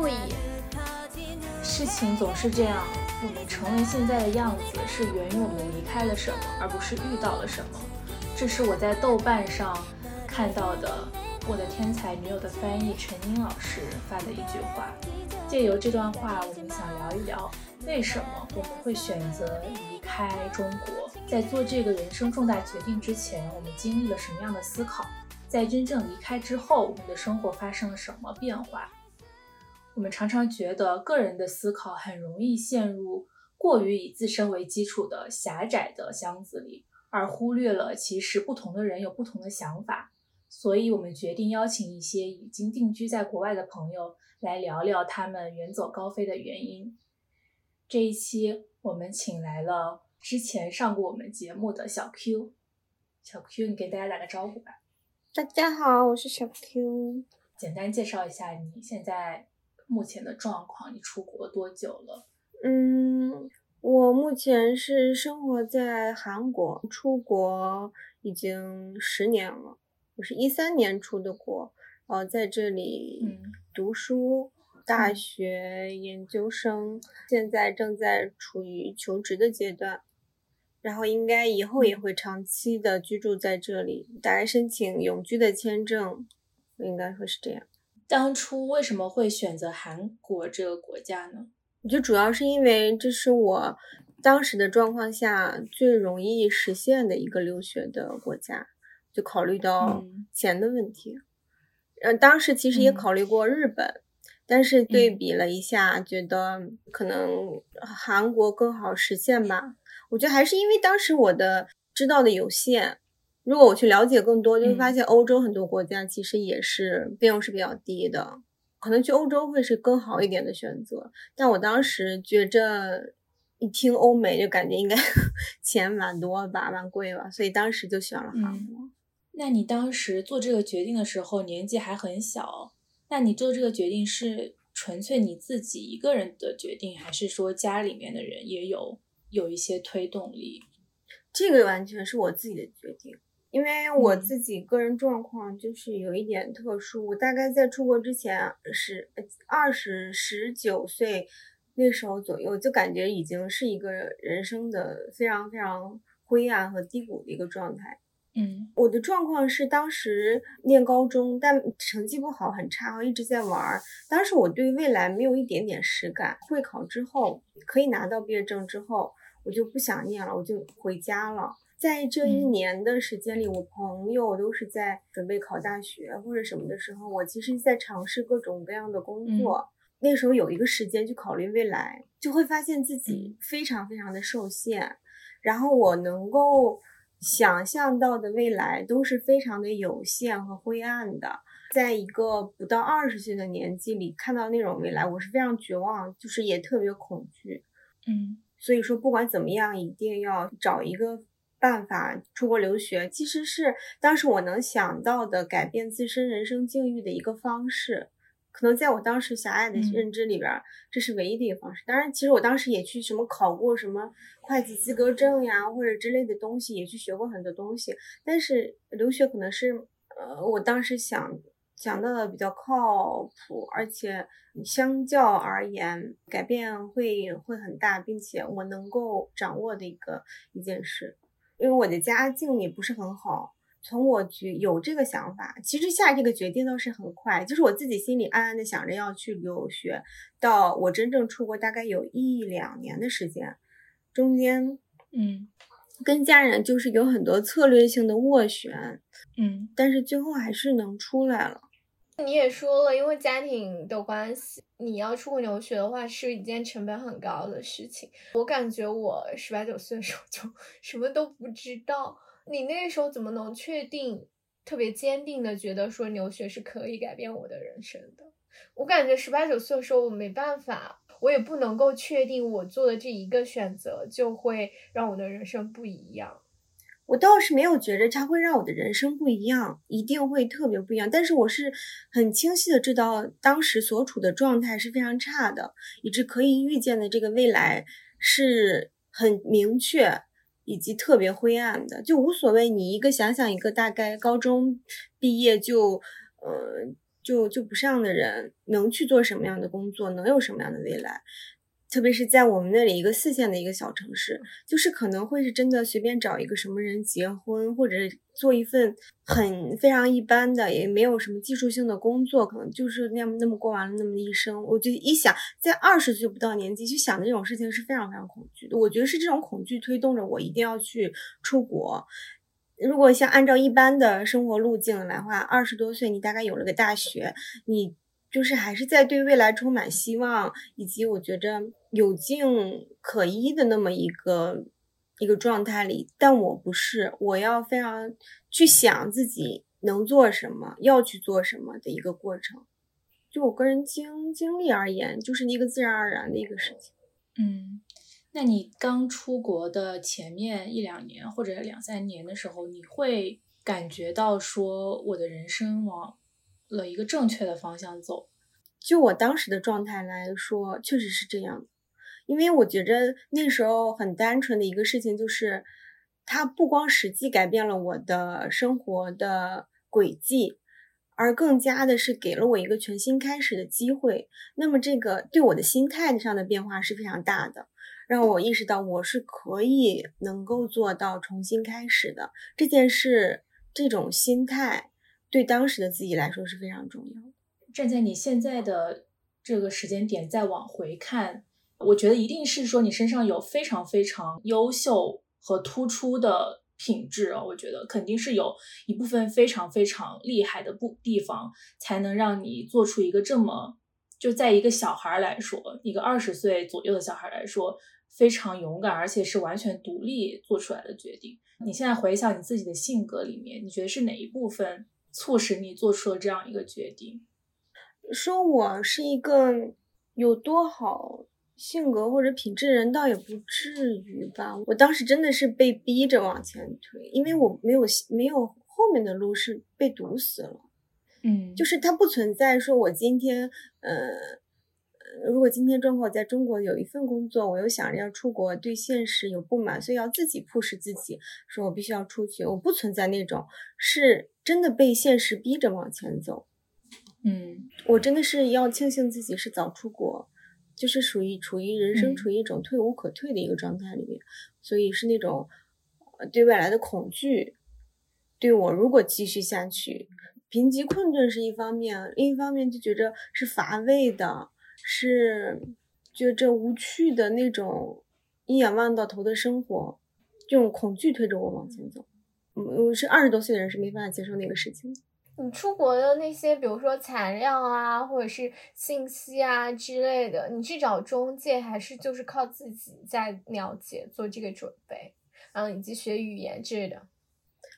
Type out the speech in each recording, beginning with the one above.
我是顾乙。事情总是这样，我们成为现在的样子，是源于我们离开了什么，而不是遇到了什么。这是我在豆瓣上看到的，我的天才女友的翻译陈英老师发的一句话。借由这段话，我们想聊一聊，为什么我们会选择离开中国？在做这个人生重大决定之前，我们经历了什么样的思考？在真正离开之后，我们的生活发生了什么变化？我们常常觉得个人的思考很容易陷入过于以自身为基础的狭窄的箱子里，而忽略了其实不同的人有不同的想法。所以，我们决定邀请一些已经定居在国外的朋友来聊聊他们远走高飞的原因。这一期，我们请来了之前上过我们节目的小 Q。小 Q，你给大家打个招呼吧。大家好，我是小 Q。简单介绍一下你现在目前的状况。你出国多久了？嗯，我目前是生活在韩国，出国已经十年了。我是一三年出的国，呃，在这里读书，大学研究生，现在正在处于求职的阶段。然后应该以后也会长期的居住在这里，大概申请永居的签证，应该会是这样。当初为什么会选择韩国这个国家呢？我觉得主要是因为这是我当时的状况下最容易实现的一个留学的国家，就考虑到钱的问题。嗯，当时其实也考虑过日本，但是对比了一下，觉得可能韩国更好实现吧。我觉得还是因为当时我的知道的有限，如果我去了解更多，就会发现欧洲很多国家其实也是费用是比较低的，可能去欧洲会是更好一点的选择。但我当时觉着一听欧美就感觉应该 钱蛮多吧，蛮贵吧，所以当时就选了韩国。那你当时做这个决定的时候年纪还很小，那你做这个决定是纯粹你自己一个人的决定，还是说家里面的人也有？有一些推动力，这个完全是我自己的决定，因为我自己个人状况就是有一点特殊。我大概在出国之前是二十十九岁那时候左右，就感觉已经是一个人生的非常非常灰暗和低谷的一个状态。嗯，我的状况是当时念高中，但成绩不好，很差，我一直在玩儿。当时我对未来没有一点点实感。会考之后可以拿到毕业证之后。我就不想念了，我就回家了。在这一年的时间里，我朋友都是在准备考大学或者什么的时候，我其实在尝试各种各样的工作。那时候有一个时间去考虑未来，就会发现自己非常非常的受限。然后我能够想象到的未来都是非常的有限和灰暗的。在一个不到二十岁的年纪里看到那种未来，我是非常绝望，就是也特别恐惧。嗯。所以说，不管怎么样，一定要找一个办法出国留学。其实是当时我能想到的改变自身人生境遇的一个方式。可能在我当时狭隘的认知里边，这是唯一的一个方式。当然，其实我当时也去什么考过什么会计资格证呀，或者之类的东西，也去学过很多东西。但是留学可能是，呃，我当时想。想到的比较靠谱，而且相较而言改变会会很大，并且我能够掌握的一个一件事。因为我的家境也不是很好，从我决有这个想法，其实下这个决定倒是很快，就是我自己心里暗暗的想着要去留学，到我真正出国大概有一两年的时间，中间嗯，跟家人就是有很多策略性的斡旋，嗯，但是最后还是能出来了。你也说了，因为家庭的关系，你要出国留学的话是一件成本很高的事情。我感觉我十八九岁的时候就什么都不知道，你那个时候怎么能确定、特别坚定的觉得说留学是可以改变我的人生的？我感觉十八九岁的时候我没办法，我也不能够确定我做的这一个选择就会让我的人生不一样。我倒是没有觉着它会让我的人生不一样，一定会特别不一样。但是我是很清晰的知道，当时所处的状态是非常差的，以致可以预见的这个未来是很明确以及特别灰暗的。就无所谓，你一个想想一个大概高中毕业就，呃。就就不上的人能去做什么样的工作，能有什么样的未来。特别是在我们那里一个四线的一个小城市，就是可能会是真的随便找一个什么人结婚，或者做一份很非常一般的，也没有什么技术性的工作，可能就是那么那么过完了那么一生。我就一想，在二十岁不到年纪去想这种事情是非常非常恐惧的。我觉得是这种恐惧推动着我一定要去出国。如果像按照一般的生活路径来话，二十多岁你大概有了个大学，你。就是还是在对未来充满希望，以及我觉着有境可依的那么一个一个状态里，但我不是，我要非常去想自己能做什么，要去做什么的一个过程。就我个人经经历而言，就是一个自然而然的一个事情。嗯，那你刚出国的前面一两年或者两三年的时候，你会感觉到说我的人生往。了一个正确的方向走，就我当时的状态来说，确实是这样。因为我觉着那时候很单纯的一个事情，就是它不光实际改变了我的生活的轨迹，而更加的是给了我一个全新开始的机会。那么这个对我的心态上的变化是非常大的，让我意识到我是可以能够做到重新开始的这件事。这种心态。对当时的自己来说是非常重要的。站在你现在的这个时间点再往回看，我觉得一定是说你身上有非常非常优秀和突出的品质哦。我觉得肯定是有一部分非常非常厉害的不地方，才能让你做出一个这么就在一个小孩来说，一个二十岁左右的小孩来说非常勇敢，而且是完全独立做出来的决定。你现在回想你自己的性格里面，你觉得是哪一部分？促使你做出了这样一个决定。说我是一个有多好性格或者品质的人，倒也不至于吧。我当时真的是被逼着往前推，因为我没有没有后面的路是被堵死了。嗯，就是它不存在说我今天呃。如果今天正好在中国有一份工作，我又想着要出国，对现实有不满，所以要自己迫使自己，说我必须要出去。我不存在那种是真的被现实逼着往前走。嗯，我真的是要庆幸自己是早出国，就是属于处于人生处于一种退无可退的一个状态里面，所以是那种对未来的恐惧，对我如果继续下去，贫瘠困顿是一方面，另一方面就觉着是乏味的。是觉着无趣的那种一眼望到头的生活，这种恐惧推着我往前走。我是二十多岁的人，是没办法接受那个事情。你出国的那些，比如说材料啊，或者是信息啊之类的，你去找中介，还是就是靠自己在了解做这个准备，然后以及学语言之类的？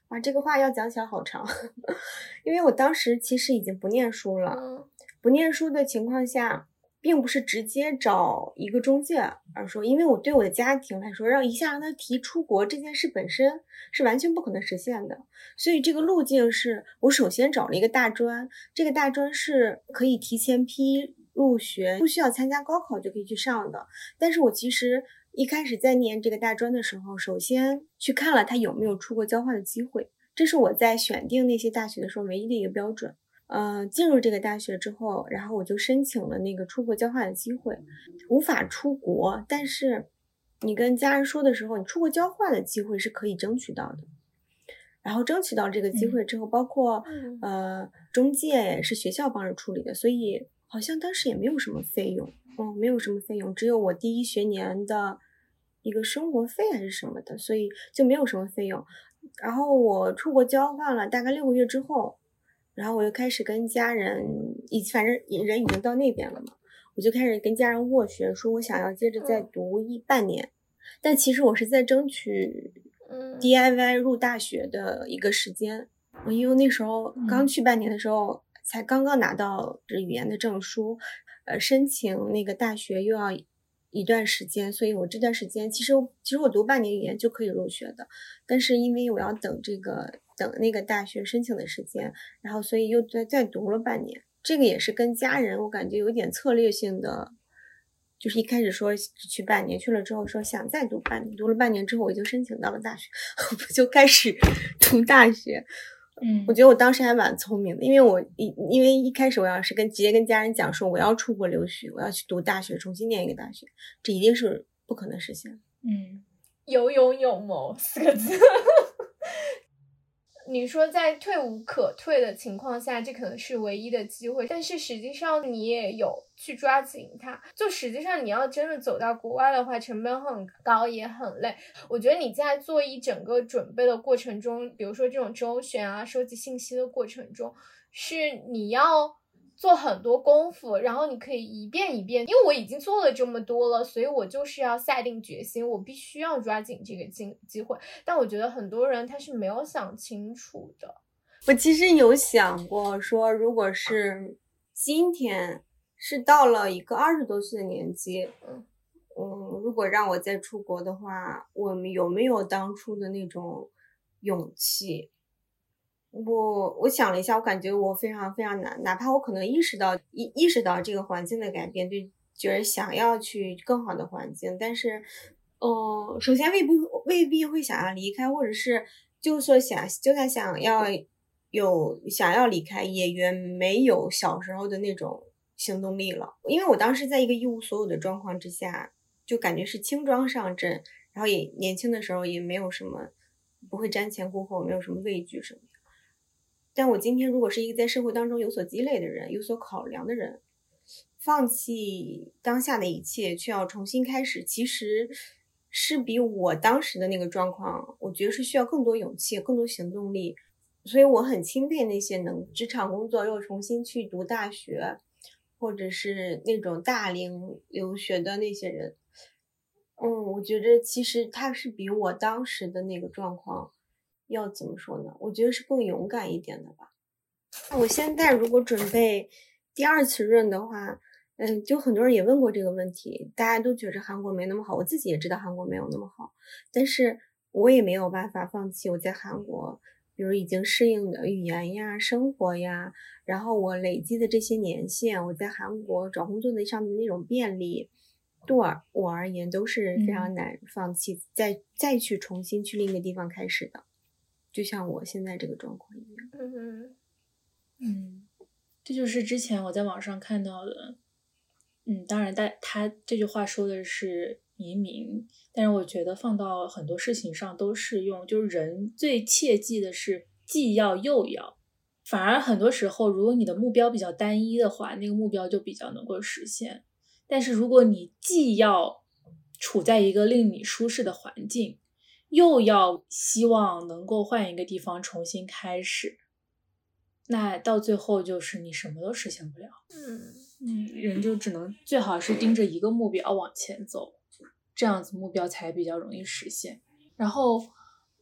哇，这个话要讲起来好长，因为我当时其实已经不念书了，不念书的情况下。并不是直接找一个中介，而说，因为我对我的家庭来说，让一下让他提出国这件事本身是完全不可能实现的。所以这个路径是我首先找了一个大专，这个大专是可以提前批入学，不需要参加高考就可以去上的。但是我其实一开始在念这个大专的时候，首先去看了他有没有出国交换的机会，这是我在选定那些大学的时候唯一的一个标准。呃，进入这个大学之后，然后我就申请了那个出国交换的机会，无法出国，但是你跟家人说的时候，你出国交换的机会是可以争取到的。然后争取到这个机会之后，包括呃中介也是学校帮着处理的，所以好像当时也没有什么费用，哦，没有什么费用，只有我第一学年的一个生活费还是什么的，所以就没有什么费用。然后我出国交换了大概六个月之后。然后我就开始跟家人，已反正人已经到那边了嘛，我就开始跟家人斡旋，说我想要接着再读一半年，但其实我是在争取 DIY 入大学的一个时间，我因为那时候刚去半年的时候，才刚刚拿到这语言的证书，呃，申请那个大学又要一段时间，所以我这段时间其实其实我读半年语言就可以入学的，但是因为我要等这个。等那个大学申请的时间，然后所以又再再读了半年。这个也是跟家人，我感觉有点策略性的，就是一开始说去半年，去了之后说想再读半年，读了半年之后我就申请到了大学，我就开始 读大学。嗯我觉得我当时还蛮聪明的，因为我一因为一开始我要是跟直接跟家人讲说我要出国留学，我要去读大学，重新念一个大学，这一定是不可能实现。嗯有勇有谋四个字。你说在退无可退的情况下，这可能是唯一的机会，但是实际上你也有去抓紧它。就实际上你要真的走到国外的话，成本很高，也很累。我觉得你在做一整个准备的过程中，比如说这种周旋啊、收集信息的过程中，是你要做很多功夫，然后你可以一遍一遍，因为我已经做了这么多了，所以我就是要下定决心，我必须要抓紧这个机机会。但我觉得很多人他是没有想清楚的。我其实有想过说，如果是今天是到了一个二十多岁的年纪，嗯嗯，如果让我再出国的话，我们有没有当初的那种勇气？我我想了一下，我感觉我非常非常难，哪怕我可能意识到意意识到这个环境的改变，就觉得想要去更好的环境，但是，嗯，首先未必未必会想要离开，或者是就说想就算想要有想要离开，也远没有小时候的那种行动力了，因为我当时在一个一无所有的状况之下，就感觉是轻装上阵，然后也年轻的时候也没有什么不会瞻前顾后，没有什么畏惧什么。但我今天如果是一个在社会当中有所积累的人，有所考量的人，放弃当下的一切，却要重新开始，其实是比我当时的那个状况，我觉得是需要更多勇气、更多行动力。所以我很钦佩那些能职场工作又重新去读大学，或者是那种大龄留学的那些人。嗯，我觉得其实他是比我当时的那个状况要怎么说呢？我觉得是更勇敢一点的吧。我现在如果准备第二次润的话，嗯，就很多人也问过这个问题，大家都觉着韩国没那么好，我自己也知道韩国没有那么好，但是我也没有办法放弃我在韩国，比如已经适应的语言呀、生活呀，然后我累积的这些年限，我在韩国找工作的上的那种便利。对我我而言都是非常难放弃，再再去重新去另一个地方开始的，就像我现在这个状况一样。嗯嗯，这就是之前我在网上看到的。嗯，当然，但他这句话说的是移民，但是我觉得放到很多事情上都适用。就是人最切记的是既要又要，反而很多时候，如果你的目标比较单一的话，那个目标就比较能够实现。但是如果你既要处在一个令你舒适的环境，又要希望能够换一个地方重新开始，那到最后就是你什么都实现不了。嗯嗯，人就只能最好是盯着一个目标往前走，这样子目标才比较容易实现。然后，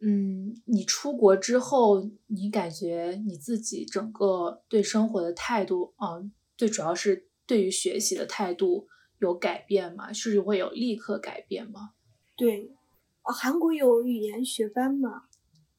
嗯，你出国之后，你感觉你自己整个对生活的态度啊，最主要是对于学习的态度有改变吗？是会有立刻改变吗？对，哦，韩国有语言学班嘛？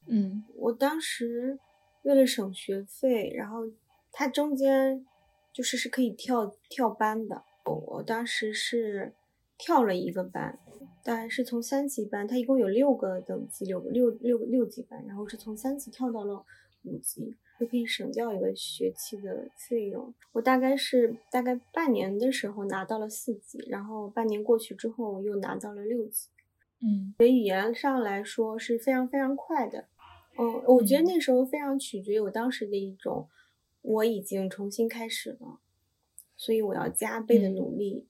嗯我当时为了省学费，然后它中间就是是可以跳跳班的。我我当时是跳了一个班，大概是从三级班，它一共有六个等级，六个六六六级班，然后是从三级跳到了五级，就可以省掉一个学期的费用。我大概是大概半年的时候拿到了四级，然后半年过去之后又拿到了六级。嗯所以语言上来说是非常非常快的。嗯，我觉得嗯那时候非常取决于我当时的一种，我已经重新开始了，所以我要加倍的嗯努力。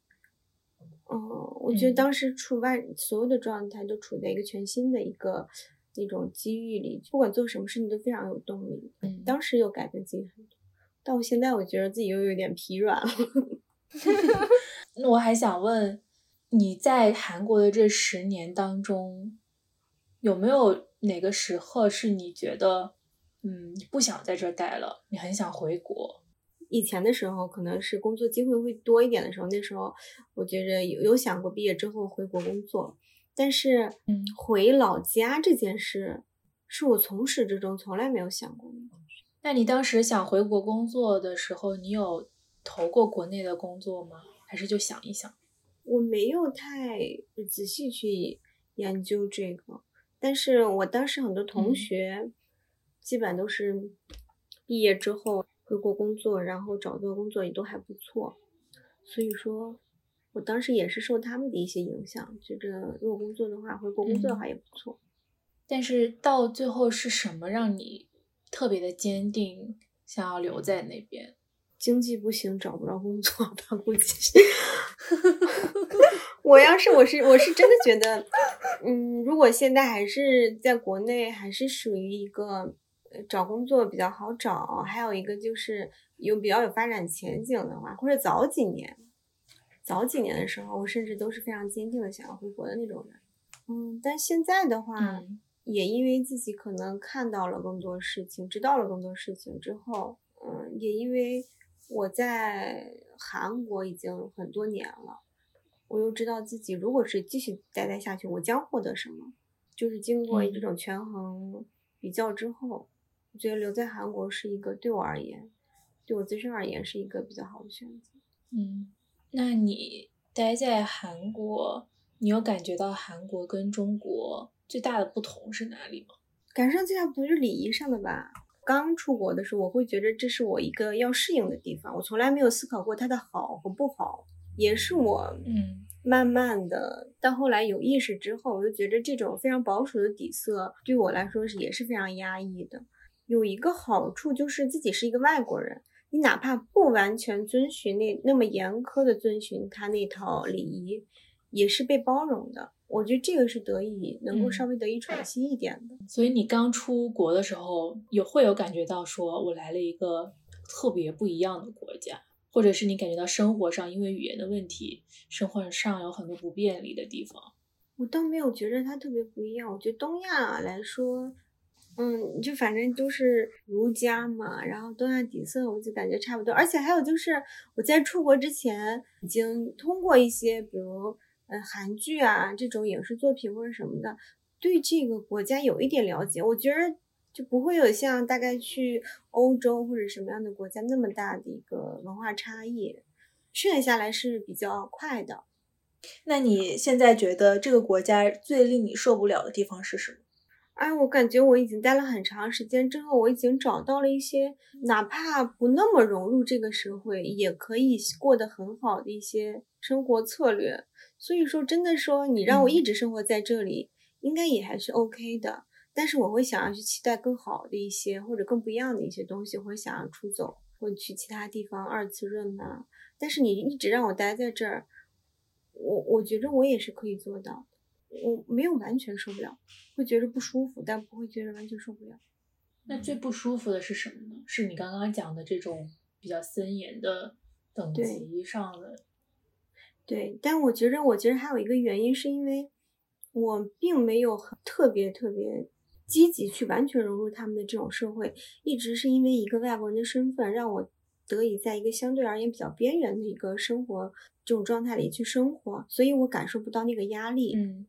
嗯，我觉得嗯当时处外所有的状态都处在一个全新的一个那种机遇里，不管做什么事情都非常有动力。嗯，当时有改变自己很多，但我现在我觉得自己又有点疲软了。那我还想问，你在韩国的这十年当中，有没有哪个时刻是你觉得，嗯，不想在这儿待了，你很想回国？以前的时候，可能是工作机会会多一点的时候，那时候我觉着有有想过毕业之后回国工作，但是嗯回老家这件事，是我从始至终从来没有想过的。那你当时想回国工作的时候，你有投过国内的工作吗？还是就想一想？我没有太仔细去研究这个，但是我当时很多同嗯学，基本都是毕业之后回国工作，然后找到工作也都还不错。所以说，我当时也是受他们的一些影响，觉得如果工作的话，回国工作的话也不错。但是到最后是什么让你特别的坚定，想要留在那边？经济不行，找不着工作吧？估计。我要是我是我是真的觉得，嗯，如果现在还是在国内，还是属于一个找工作比较好找，还有一个就是有比较有发展前景的话，或者早几年，早几年的时候，我甚至都是非常坚定的想要回国的那种人。嗯，但现在的话，也因为自己可能看到了更多事情，知道了更多事情之后，嗯，也因为。我在韩国已经很多年了，我又知道自己如果是继续待待下去，我将获得什么。就是经过这种权衡比较之后，我觉得留在韩国是一个对我而言，对我自身而言是一个比较好的选择。嗯，那你待在韩国，你有感觉到韩国跟中国最大的不同是哪里吗？感受最大不同是礼仪上的吧。刚出国的时候，我会觉得这是我一个要适应的地方，我从来没有思考过它的好和不好，也是我嗯慢慢的到后来有意识之后，我就觉得这种非常保守的底色对我来说是也是非常压抑的。有一个好处就是自己是一个外国人，你哪怕不完全遵循那那么严苛的遵循他那套礼仪，也是被包容的。我觉得这个是得以能够稍微得以喘息一点的。所以你刚出国的时候，有会有感觉到说我来了一个特别不一样的国家，或者是你感觉到生活上因为语言的问题，生活上有很多不便利的地方。我倒没有觉得它特别不一样。我觉得东亚来说，嗯，就反正都是儒家嘛，然后东亚底色我就感觉差不多。而且还有就是我在出国之前已经通过一些比如。呃，韩剧啊，这种影视作品或者什么的，对这个国家有一点了解，我觉得就不会有像大概去欧洲或者什么样的国家那么大的一个文化差异，适应下来是比较快的。那你现在觉得这个国家最令你受不了的地方是什么？哎，我感觉我已经待了很长时间之后，我已经找到了一些哪怕不那么融入这个社会，也可以过得很好的一些生活策略。所以说，真的说，你让我一直生活在这里，应该也还是 OK 的。但是我会想要去期待更好的一些，或者更不一样的一些东西，或者想要出走，或者去其他地方二次润呐。但是你一直让我待在这儿，我我觉得我也是可以做到的。我没有完全受不了，会觉得不舒服，但不会觉得完全受不了。那最不舒服的是什么呢？是你刚刚讲的这种比较森严的等级上的。对，但我觉着，我觉得还有一个原因，是因为我并没有很特别特别积极去完全融入他们的这种社会，一直是因为一个外国人的身份，让我得以在一个相对而言比较边缘的一个生活这种状态里去生活，所以我感受不到那个压力。嗯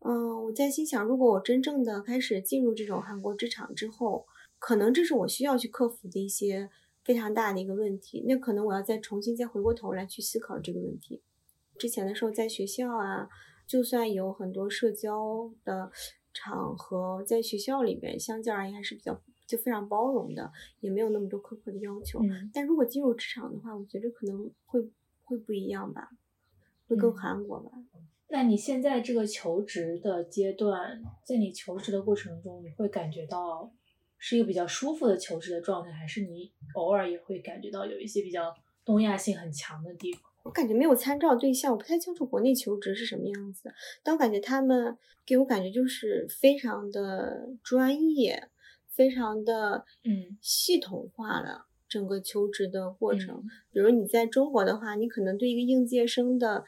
嗯，我在心想，如果我真正的开始进入这种韩国职场之后，可能这是我需要去克服的一些非常大的一个问题，那可能我要再重新再回过头来去思考这个问题。之前的时候，在学校啊，就算有很多社交的场合，在学校里面，相较而言还是比较就非常包容的，也没有那么多苛刻的要求。但如果进入职场的话，我觉得可能会会不一样吧，会更韩国吧。那你现在这个求职的阶段，在你求职的过程中，你会感觉到是一个比较舒服的求职的状态，还是你偶尔也会感觉到有一些比较东亚性很强的地方？我感觉没有参照对象，我不太清楚国内求职是什么样子。但我感觉他们给我感觉就是非常的专业，非常的嗯系统化了整个求职的过程。比如你在中国的话，你可能对一个应届生的，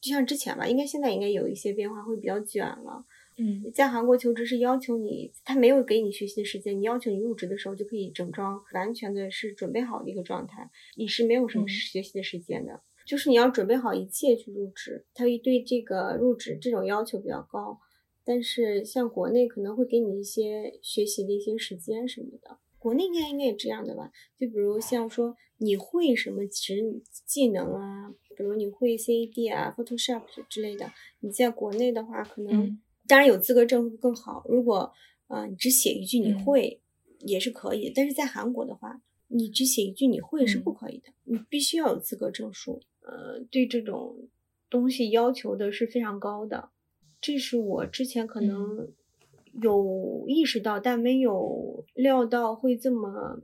就像之前吧，应该现在应该有一些变化，会比较卷了。嗯，在韩国求职是要求你，他没有给你学习的时间，你要求你入职的时候就可以整装完全的是准备好的一个状态，你是没有什么学习的时间的。就是你要准备好一切去入职，他对这个入职这种要求比较高，但是像国内可能会给你一些学习的一些时间什么的，国内应该应该也这样的吧？就比如像说你会什么职技能啊，比如你会 CAD 啊、Photoshop 之类的，你在国内的话可能当然有资格证会更好。如果啊你只写一句你会，也是可以，但是在韩国的话，你只写一句你会是不可以的，你必须要有资格证书。呃，对这种东西要求的是非常高的，这是我之前可能有意识到，但没有料到会这么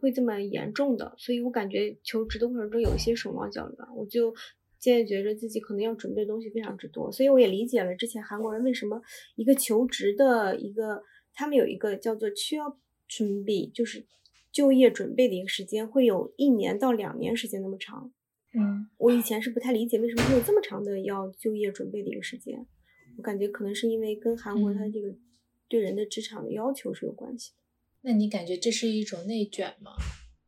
会这么严重的，所以我感觉求职的过程中有一些手忙脚乱，我就渐渐觉着自己可能要准备的东西非常之多，所以我也理解了之前韩国人为什么一个求职的一个，他们有一个叫做需要准备，就是就业准备的一个时间会有一年到两年时间那么长。嗯，我以前是不太理解为什么会有这么长的要就业准备的一个时间，我感觉可能是因为跟韩国它这个对人的职场的要求是有关系的。那你感觉这是一种内卷吗？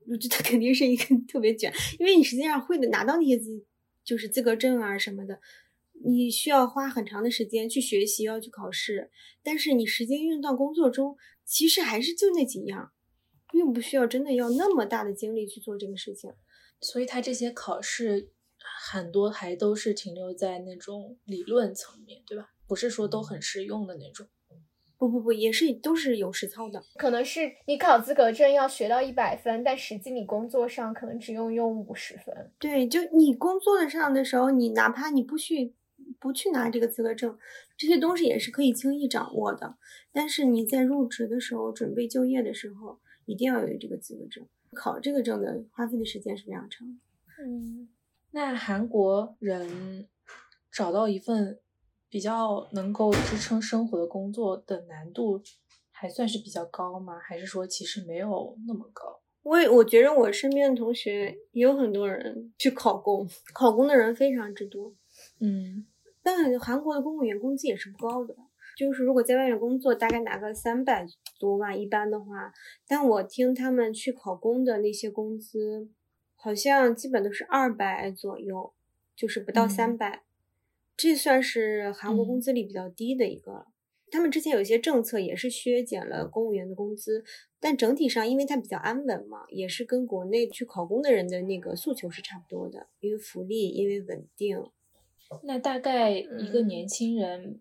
我觉得肯定是一个 特别卷，因为你实际上会的拿到那些资就是资格证啊什么的，你需要花很长的时间去学习，要去考试，但是你实际用到工作中，其实还是就那几样，并不需要真的要那么大的精力去做这个事情。所以他这些考试很多还都是停留在那种理论层面，对吧？不是说都很实用的那种。不不不，也是都是有实操的。可能是你考资格证要学到一百分，但实际你工作上可能只用用五十分。对，就你工作的上的时候，你哪怕你不去不去拿这个资格证，这些东西也是可以轻易掌握的。但是你在入职的时候，准备就业的时候，一定要有这个资格证。考这个证的花费的时间是非常长。嗯，那韩国人找到一份比较能够支撑生活的工作的难度还算是比较高吗？还是说其实没有那么高？我也我觉得我身边的同学也有很多人去考公，考公的人非常之多。嗯，但韩国的公务员工资也是不高的，就是如果在外面工作，大概拿个三百多万一般的话，但我听他们去考公的那些工资，好像基本都是二百左右，就是不到三百、这算是韩国工资里比较低的一个。他们之前有一些政策也是削减了公务员的工资，但整体上因为它比较安稳嘛，也是跟国内去考公的人的那个诉求是差不多的，因为福利，因为稳定。那大概一个年轻人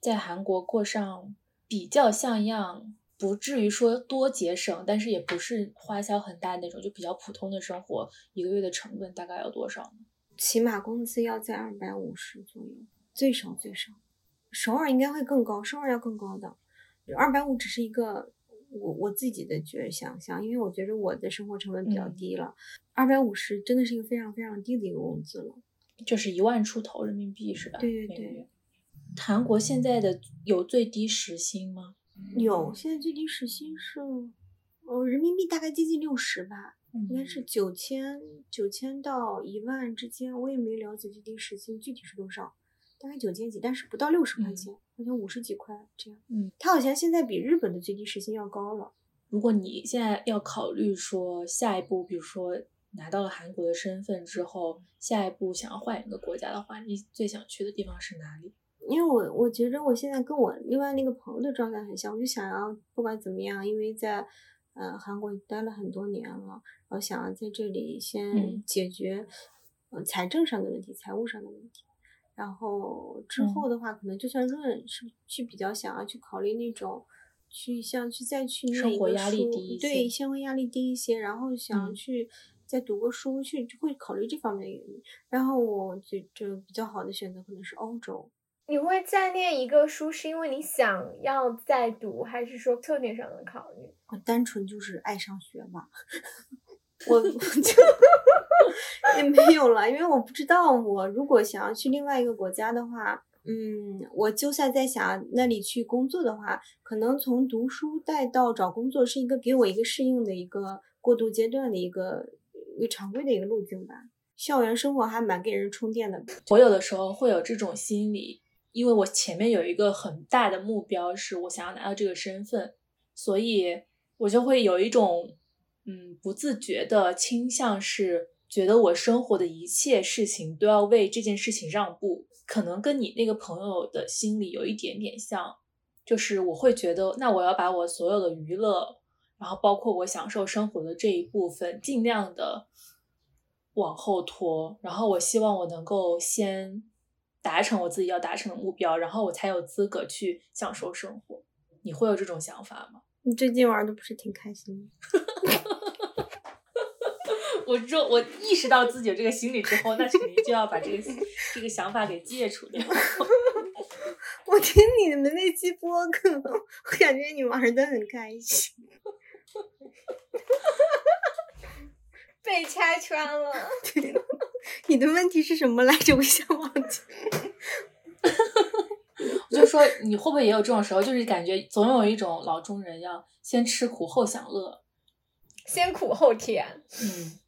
在韩国过上比较像样，不至于说多节省，但是也不是花销很大那种，就比较普通的生活，一个月的成本大概要多少呢？起码工资要在二百五十左右，最少最少。首尔应该会更高，首尔要更高的。二百五只是一个我我自己的觉想象，因为我觉得我的生活成本比较低了。二百五十真的是一个非常非常低的一个工资了。就是一万出头人民币是吧？对对对。韩国现在的有最低时薪吗？有，现在最低时薪是，哦，人民币大概接近六十吧，应该是九千九千到一万之间。我也没了解最低时薪具体是多少，大概九千几，但是不到六十块钱，好像五十几块这样。嗯，它好像现在比日本的最低时薪要高了。如果你现在要考虑说下一步，比如说拿到了韩国的身份之后，下一步想要换一个国家的话，你最想去的地方是哪里？因为我我觉得我现在跟我另外那个朋友的状态很像，我就想要不管怎么样，因为在呃韩国待了很多年了，然后想要在这里先嗯解决呃财政上的问题、财务上的问题，然后之嗯后的话，可能就算润是去比较想要去考虑那种。去像去再去生活压力书低一对，生活压力低一些，然后想要嗯去再读个书，去就会考虑这方面的原因。然后我就就比较好的选择可能是欧洲，你会再念一个书，是因为你想要再读，还是说策略上的考虑？我单纯就是爱上学嘛，我 我就 也没有了，因为我不知道我如果想要去另外一个国家的话，嗯，我就算在想那里去工作的话，可能从读书带到找工作是一个给我一个适应的一个过渡阶段的一个一个常规的一个路径吧。校园生活还蛮给人充电的，我有的时候会有这种心理，因为我前面有一个很大的目标，是我想要拿到这个身份，所以我就会有一种嗯不自觉的倾向，是觉得我生活的一切事情都要为这件事情让步，可能跟你那个朋友的心理有一点点像，就是我会觉得，那我要把我所有的娱乐，然后包括我享受生活的这一部分，尽量的。往后拖，然后我希望我能够先达成我自己要达成的目标，然后我才有资格去享受生活。你会有这种想法吗？你最近玩的不是挺开心的？我这我意识到自己有这个心理之后，那肯定就要把这个这个想法给戒除掉。我听你们那期播客，我感觉你玩的很开心。被拆穿了。对，你的问题是什么来着？我想忘记。我 就说你会不会也有这种时候，就是感觉总有一种老中人要先吃苦后享乐，先苦后甜。嗯，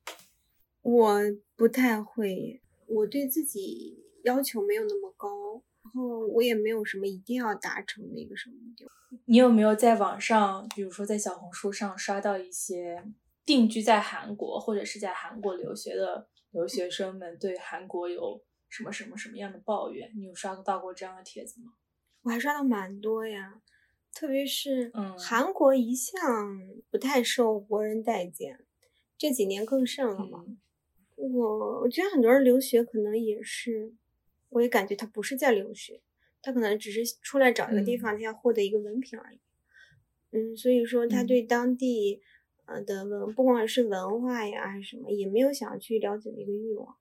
我不太会，我对自己要求没有那么高，然后我也没有什么一定要达成的一个什么目标。你有没有在网上，比如说在小红书上刷到一些定居在韩国或者是在韩国留学的留学生们对韩国有什么什么什么样的抱怨？你有刷到过这样的帖子吗？我还刷到蛮多呀，特别是嗯韩国一向不太受国人待见，这几年更甚了嘛。嗯我我觉得很多人留学可能也是，我也感觉他不是在留学，他可能只是出来找一个地嗯方，他要获得一个文凭而已。嗯，所以说他嗯对当地呃的文，不管是文化呀还是什么，也没有想要去了解的一个欲望。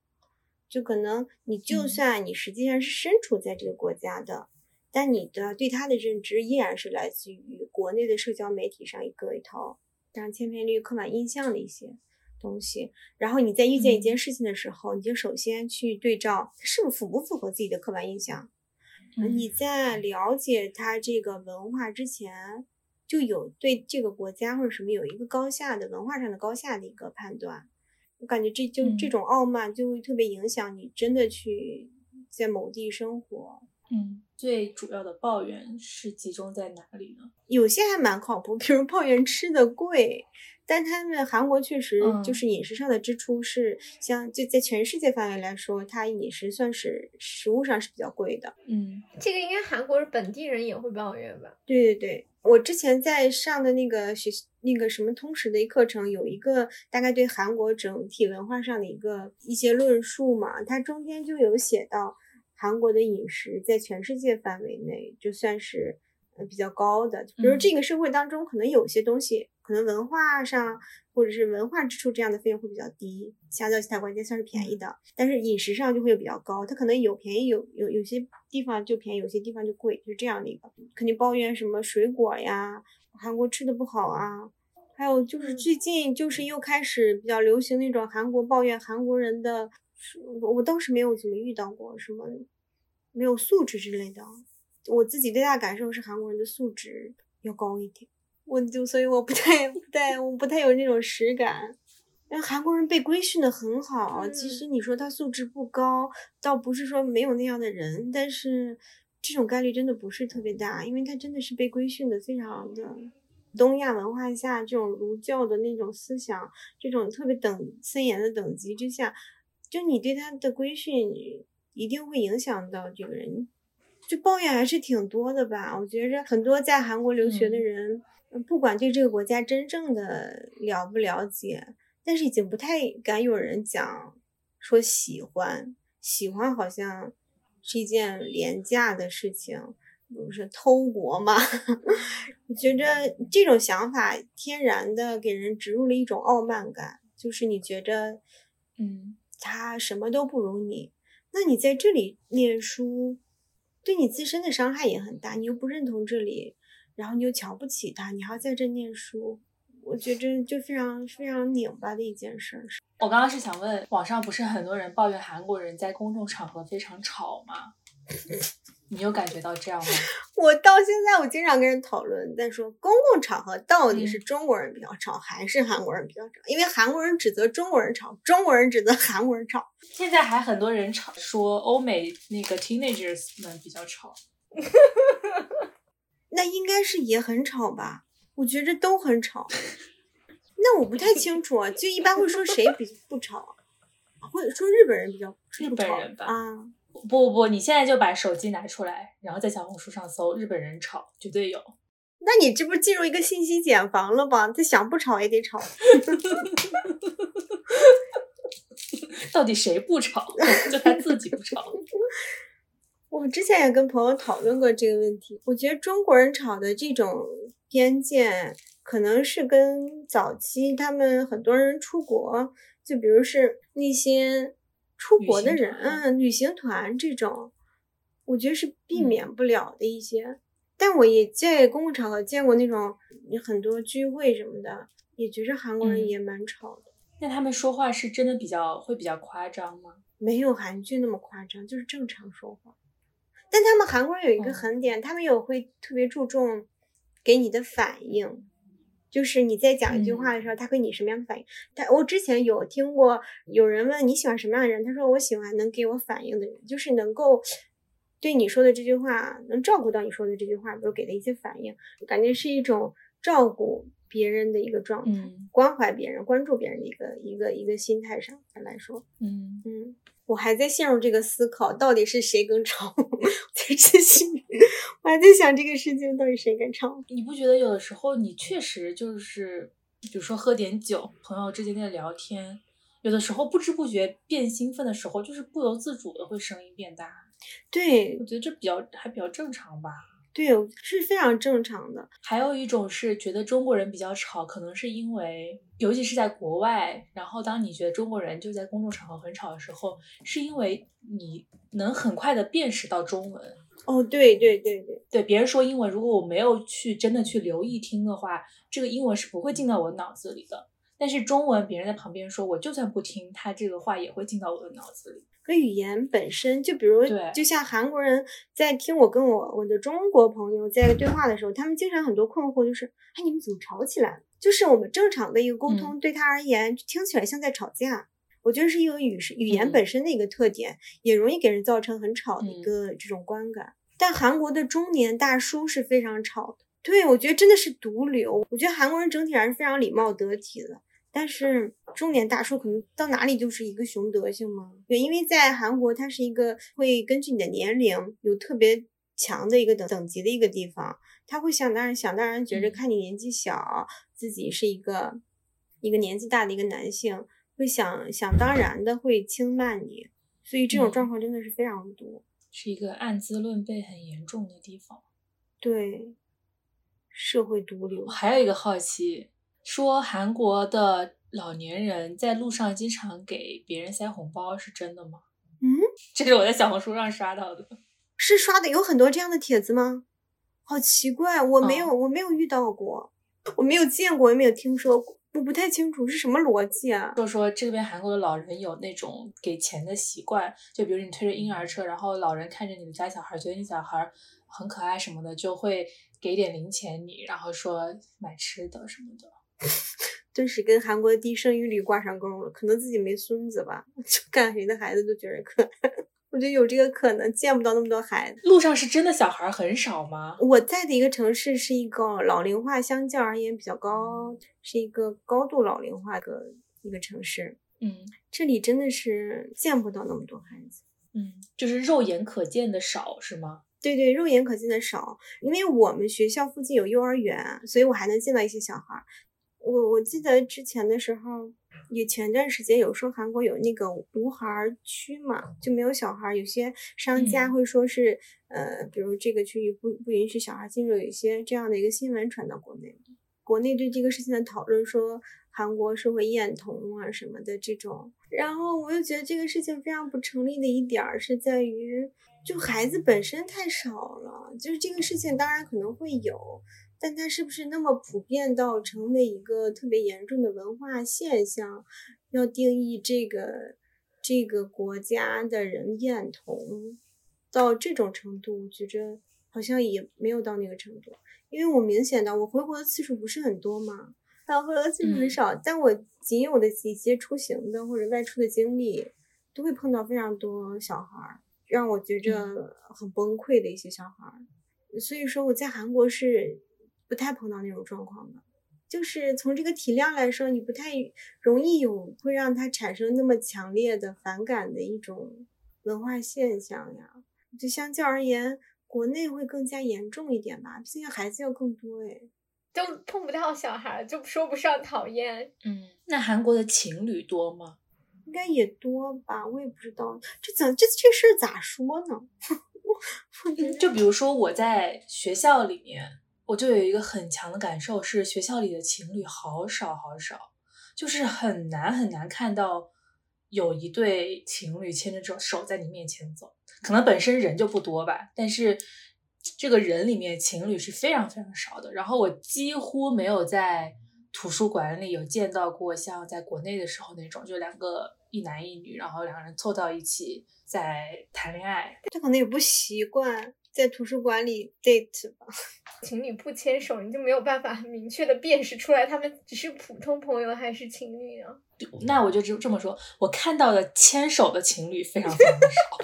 就可能你就嗯算你实际上是身处在这个国家的，但你的对它的认知依然是来自于国内的社交媒体上一个一套非常千篇一律、刻板印象的一些东西。然后你在遇见一件嗯事情的时候，你就首先去对照它是不是符不符合自己的刻板印象。你在了解它这个文化之前，就有对这个国家或者什么有一个高下的文化上的高下的一个判断。我感觉这就这嗯种傲慢就会特别影响你真的去在某地生活。嗯，最主要的抱怨是集中在哪里呢？有些还蛮靠谱，比如抱怨吃的贵，但他们韩国确实就嗯是饮食上的支出是像就在全世界范围来说，它饮食算是食物上是比较贵的。嗯这个应该韩国本地人也会抱怨吧？对对对，我之前在上的那个学那个什么通识的一课程，有一个大概对韩国整体文化上的一个一些论述嘛，它中间就有写到韩国的饮食在全世界范围内就算是呃比较高的，比如嗯。这个社会当中可能有些东西，可能文化上或者是文化支出这样的费用会比较低，相较其他国家算是便宜的，但是饮食上就会比较高，它可能有便宜有有有些地方就便宜，有些地方就贵，是这样的一个，肯定抱怨什么水果呀，韩国吃的不好啊。还有就是嗯最近就是又开始比较流行那种韩国抱怨韩国人的，我我倒是没有怎么遇到过什么没有素质之类的。我自己最大感受是韩国人的素质要高一点，我就所以我不太不太我不太有那种实感。因为韩国人被规训的很好，其嗯实你说他素质不高，倒不是说没有那样的人，但是这种概率真的不是特别大，因为他真的是被规训的非常的。东亚文化下这种儒教的那种思想，这种特别等森严的等级之下，就你对他的规训一定会影响到这个人，就抱怨还是挺多的吧。我觉着很多在韩国留学的嗯人，呃不管对这个国家真正的了不了解，但是已经不太敢有人讲说喜欢，喜欢好像是一件廉价的事情。不是偷国嘛？我觉着这种想法天然的给人植入了一种傲慢感，就是你觉着，嗯他什么都不如你，那你在这里念书，对你自身的伤害也很大。你又不认同这里，然后你又瞧不起他，你还要在这念书，我觉着就非常非常拧巴的一件事儿。我刚刚是想问，网上不是很多人抱怨韩国人在公众场合非常吵吗？你有感觉到这样吗？我到现在我经常跟人讨论，在说公共场合到底是嗯中国人比较吵，还是韩国人比较吵？因为韩国人指责中国人吵，中国人指责韩国人吵。现在还很多人吵说欧美那个 teenagers 们比较吵。那应该是也很吵吧？我觉着都很吵。那我不太清楚啊，就一般会说谁比 不吵啊？会说日本人比较日本人吧啊？不不不，你现在就把手机拿出来，然后在小红书上搜日本人吵，绝对有。那你这不进入一个信息茧房了吧？他想不吵也得吵。到底谁不吵？就他自己不吵。我之前也跟朋友讨论过这个问题，我觉得中国人吵的这种偏见，可能是跟早期他们很多人出国，就比如是那些出国的人，嗯，旅行团这种，我觉得是避免不了的一些。但我也在公共场合见过那种很多聚会什么的，也觉着韩国人也蛮吵的。那他们说话是真的比较会比较夸张吗？没有韩剧那么夸张，就是正常说话。但他们韩国人有一个很点，他们有会特别注重给你的反应，就是你在讲一句话的时候，他给你什么样的反应。他我之前有听过有人问你喜欢什么样的人，他说我喜欢能给我反应的人，就是能够对你说的这句话能照顾到你说的这句话，比如给的一些反应，感觉是一种照顾别人的一个状态，关怀别人、关注别人的一个一个一个心态上来说，嗯嗯。我还在陷入这个思考，到底是谁更吵？在这些，我还在想这个事情到底谁更吵？你不觉得有的时候你确实就是，比如说喝点酒，朋友之间在聊天，有的时候不知不觉变兴奋的时候，就是不由自主的会声音变大。对，我觉得这比较还比较正常吧。对，是非常正常的。还有一种是觉得中国人比较吵，可能是因为，尤其是在国外，然后当你觉得中国人就在公众场合很吵的时候，是因为你能很快的辨识到中文。哦，对对对对对，别人说英文，如果我没有去真的去留意听的话，这个英文是不会进到我脑子里的。但是中文，别人在旁边说，我就算不听，他这个话也会进到我的脑子里。和语言本身，就比如，就像韩国人在听我跟我我的中国朋友在对话的时候，他们经常很多困惑，就是，哎，你们怎么吵起来了？就是我们正常的一个沟通，对他而言听起来像在吵架。我觉得是一个语语言本身的一个特点，也容易给人造成很吵的一个这种观感。但韩国的中年大叔是非常吵的，对我觉得真的是毒瘤。我觉得韩国人整体还是非常礼貌得体的。但是中年大叔可能到哪里就是一个熊德性吗？对，因为在韩国，它是一个会根据你的年龄有特别强的一个等等级的一个地方，他会想当然想当然觉着看你年纪小，自己是一个一个年纪大的一个男性，会想想当然的会轻慢你，所以这种状况真的是非常多，是一个按资论辈很严重的地方。对，社会毒瘤。还有一个好奇。说韩国的老年人在路上经常给别人塞红包是真的吗？嗯，这是我在小红书上刷到的，是刷的有很多这样的帖子吗？好奇怪，我没有，我没有遇到过，我没有见过，也没有听说过，我不太清楚是什么逻辑啊。就说这边韩国的老人有那种给钱的习惯，就比如你推着婴儿车，然后老人看着你们家小孩，觉得你小孩很可爱什么的，就会给点零钱你，然后说买吃的什么的。顿时跟韩国的低生育率挂上钩了，可能自己没孙子吧，就看谁的孩子都觉得可爱。我觉得有这个可能，见不到那么多孩子。路上是真的小孩很少吗？我在的一个城市是一个老龄化相较而言比较高，是一个高度老龄化的一个城市。嗯，这里真的是见不到那么多孩子。嗯，就是肉眼可见的少是吗？对对，肉眼可见的少，因为我们学校附近有幼儿园，所以我还能见到一些小孩。我我记得之前的时候，也前段时间有说韩国有那个无孩区嘛，就没有小孩。有些商家会说是，呃，比如这个区域不不允许小孩进入，有一些这样的一个新闻传到国内。国内对这个事情的讨论说，韩国是会厌童啊什么的这种。然后我又觉得这个事情非常不成立的一点儿是在于，就孩子本身太少了，就是这个事情当然可能会有。但它是不是那么普遍到成为一个特别严重的文化现象？要定义这个这个国家的人厌童到这种程度，我觉着好像也没有到那个程度。因为我明显的，我回国的次数不是很多嘛，然后回国次数很少，但我仅有的一些出行的或者外出的经历，都会碰到非常多小孩儿，让我觉着很崩溃的一些小孩儿。所以说我在韩国是。不太碰到那种状况的，就是从这个体量来说，你不太容易有会让他产生那么强烈的反感的一种文化现象呀。就相较而言，国内会更加严重一点吧，毕竟孩子要更多哎，就碰不到小孩，就说不上讨厌。嗯，那韩国的情侣多吗？应该也多吧，我也不知道，这怎这这事儿咋说呢？就比如说我在学校里面。我就有一个很强的感受，是学校里的情侣好少好少，就是很难很难看到有一对情侣牵着手手在你面前走。可能本身人就不多吧，但是这个人里面情侣是非常非常少的。然后我几乎没有在图书馆里有见到过像在国内的时候那种，就两个一男一女，然后两个人凑到一起在谈恋爱。他可能也不习惯。在图书馆里 date 吧，情侣不牵手，你就没有办法很明确的辨识出来他们只是普通朋友还是情侣啊？那我就这这么说，我看到的牵手的情侣非常非常的少，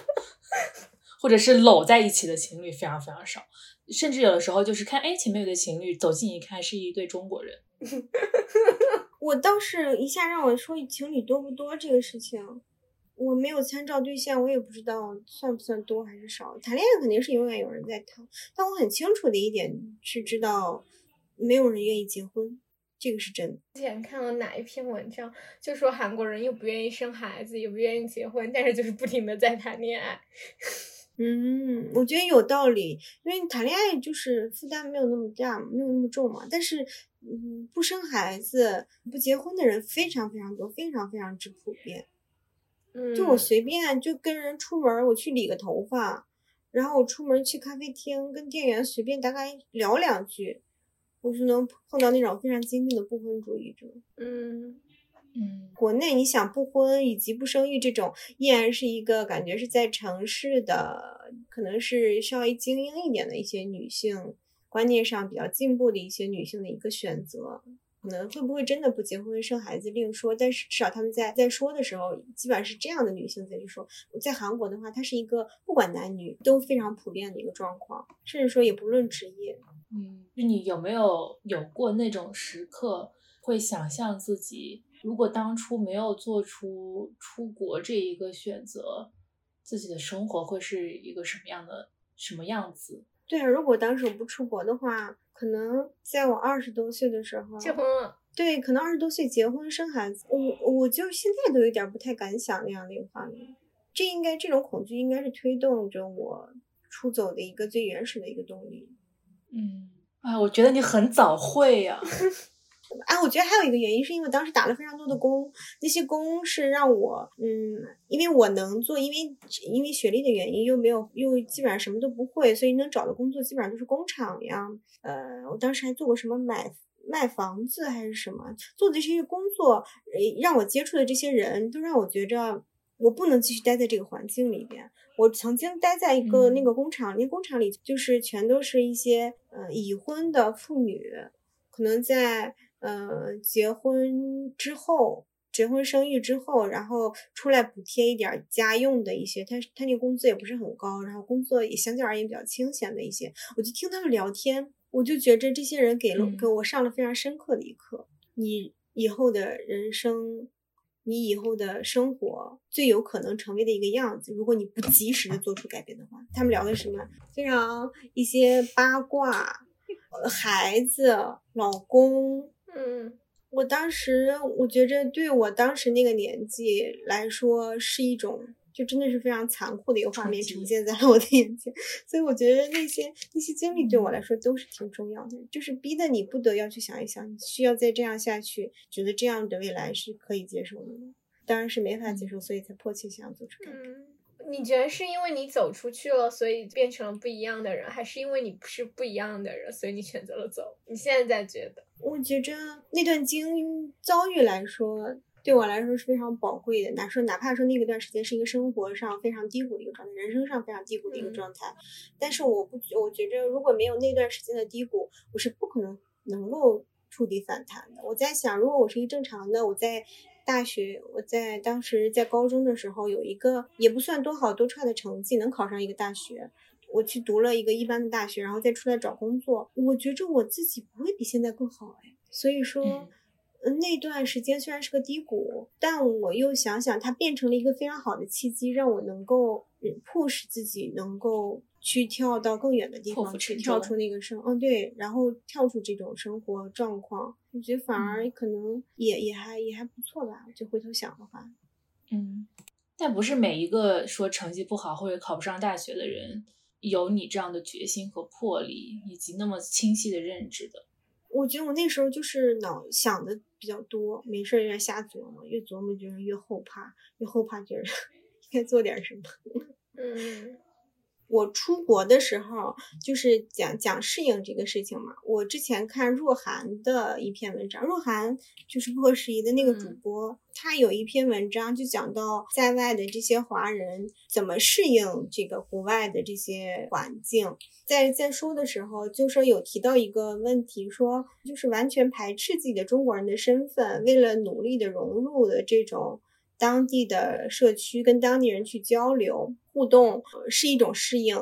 或者是搂在一起的情侣非常非常少，甚至有的时候就是看，哎，前面有对情侣，走近一看是一对中国人。我倒是一下让我说情侣多不多这个事情。我没有参照对象，我也不知道算不算多还是少。谈恋爱肯定是永远有人在谈，但我很清楚的一点是知道，没有人愿意结婚，这个是真的。之前看了哪一篇文章，就说韩国人又不愿意生孩子，也不愿意结婚，但是就是不停的在谈恋爱。嗯，我觉得有道理，因为谈恋爱就是负担没有那么大，没有那么重嘛。但是，嗯，不生孩子、不结婚的人非常非常多，非常非常之普遍。就我随便就跟人出门，我去理个头发，然后我出门去咖啡厅，跟店员随便大概聊两句，我就能碰到那种非常坚定的不婚主义者。嗯嗯，国内你想不婚以及不生育这种，依然是一个感觉是在城市的，可能是稍微精英一点的一些女性观念上比较进步的一些女性的一个选择。可能会不会真的不结婚生孩子另说，但是至少他们在在说的时候，基本上是这样的女性在去说。在韩国的话，它是一个不管男女都非常普遍的一个状况，甚至说也不论职业。嗯，你有没有有过那种时刻，会想象自己如果当初没有做出出国这一个选择，自己的生活会是一个什么样的什么样子？对啊，如果当时我不出国的话。可能在我二十多岁的时候结婚了，对，可能二十多岁结婚生孩子，我我就现在都有点不太敢想那样的一个画面。这应该这种恐惧应该是推动着我出走的一个最原始的一个动力。嗯，啊，我觉得你很早会呀。哎，我觉得还有一个原因，是因为当时打了非常多的工，那些工是让我，嗯，因为我能做，因为因为学历的原因，又没有，又基本上什么都不会，所以能找的工作基本上都是工厂呀。呃，我当时还做过什么买卖房子还是什么，做的这些工作，让我接触的这些人都让我觉着我不能继续待在这个环境里边。我曾经待在一个那个工厂，那工厂里就是全都是一些呃已婚的妇女，可能在。呃，结婚之后，结婚生育之后，然后出来补贴一点家用的一些，他他那工资也不是很高，然后工作也相较而言比较清闲的一些，我就听他们聊天，我就觉着这些人给了给我上了非常深刻的一课。你以后的人生，你以后的生活最有可能成为的一个样子，如果你不及时的做出改变的话，他们聊的什么？非常一些八卦，孩子，老公。嗯，我当时我觉着，对我当时那个年纪来说，是一种就真的是非常残酷的一个画面呈现在了我的眼前。所以我觉得那些那些经历对我来说都是挺重要的，就是逼得你不得要去想一想，你需要再这样下去，觉得这样的未来是可以接受的吗？当然是没法接受，所以才迫切想要做出改变。你觉得是因为你走出去了，所以变成了不一样的人，还是因为你不是不一样的人，所以你选择了走？你现在在觉得？我觉着那段经遭遇来说，对我来说是非常宝贵的。哪说哪怕说那个段时间是一个生活上非常低谷的一个状态，人生上非常低谷的一个状态，但是我不，我觉着如果没有那段时间的低谷，我是不可能能够触底反弹的。我在想，如果我是一个正常的，我在。大学，我在当时在高中的时候有一个也不算多好多差的成绩，能考上一个大学。我去读了一个一般的大学，然后再出来找工作。我觉着我自己不会比现在更好哎。所以说，那段时间虽然是个低谷，但我又想想，它变成了一个非常好的契机，让我能够迫使自己能够。去跳到更远的地方，去跳出那个生，嗯，对，然后跳出这种生活状况，我觉得反而可能也也还也还不错吧。就回头想的话，嗯，但不是每一个说成绩不好或者考不上大学的人有你这样的决心和魄力，以及那么清晰的认知的？我觉得我那时候就是脑想的比较多，没事儿愿瞎琢磨，越琢磨觉得越后怕，越后怕觉得 应该做点什么。嗯。我出国的时候，就是讲讲适应这个事情嘛。我之前看若涵的一篇文章，若涵就是不合时宜的那个主播，他有一篇文章就讲到在外的这些华人怎么适应这个国外的这些环境。在在说的时候，就说有提到一个问题，说就是完全排斥自己的中国人的身份，为了努力的融入的这种。当地的社区跟当地人去交流互动是一种适应，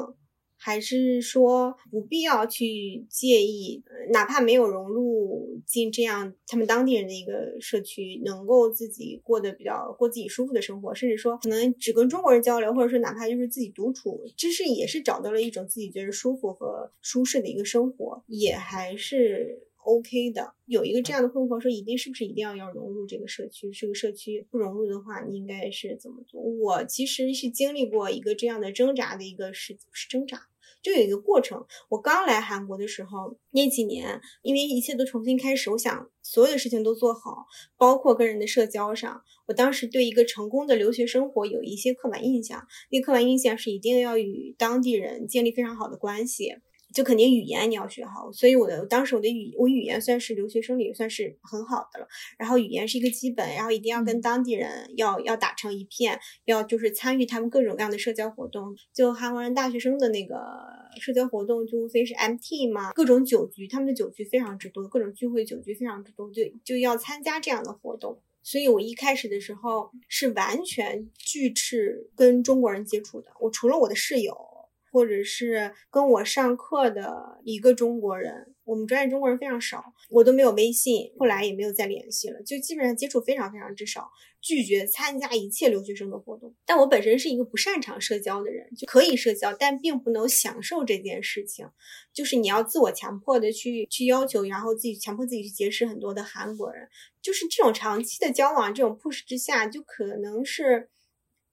还是说不必要去介意？哪怕没有融入进这样他们当地人的一个社区，能够自己过得比较过自己舒服的生活，甚至说可能只跟中国人交流，或者说哪怕就是自己独处，这是也是找到了一种自己觉得舒服和舒适的一个生活，也还是。OK 的，有一个这样的困惑，说一定是不是一定要要融入这个社区？这个社区不融入的话，你应该是怎么做？我其实是经历过一个这样的挣扎的一个是是挣扎，就有一个过程。我刚来韩国的时候那几年，因为一切都重新开始，我想所有的事情都做好，包括跟人的社交上。我当时对一个成功的留学生活有一些刻板印象，那个刻板印象是一定要与当地人建立非常好的关系。就肯定语言你要学好，所以我的当时我的语我语言算是留学生里算是很好的了。然后语言是一个基本，然后一定要跟当地人要要打成一片，要就是参与他们各种各样的社交活动。就韩国人大学生的那个社交活动，就无非是 MT 嘛，各种酒局，他们的酒局非常之多，各种聚会酒局非常之多，就就要参加这样的活动。所以我一开始的时候是完全拒斥跟中国人接触的，我除了我的室友。或者是跟我上课的一个中国人，我们专业中国人非常少，我都没有微信，后来也没有再联系了，就基本上接触非常非常之少，拒绝参加一切留学生的活动。但我本身是一个不擅长社交的人，就可以社交，但并不能享受这件事情。就是你要自我强迫的去去要求，然后自己强迫自己去结识很多的韩国人，就是这种长期的交往，这种 push 之下，就可能是。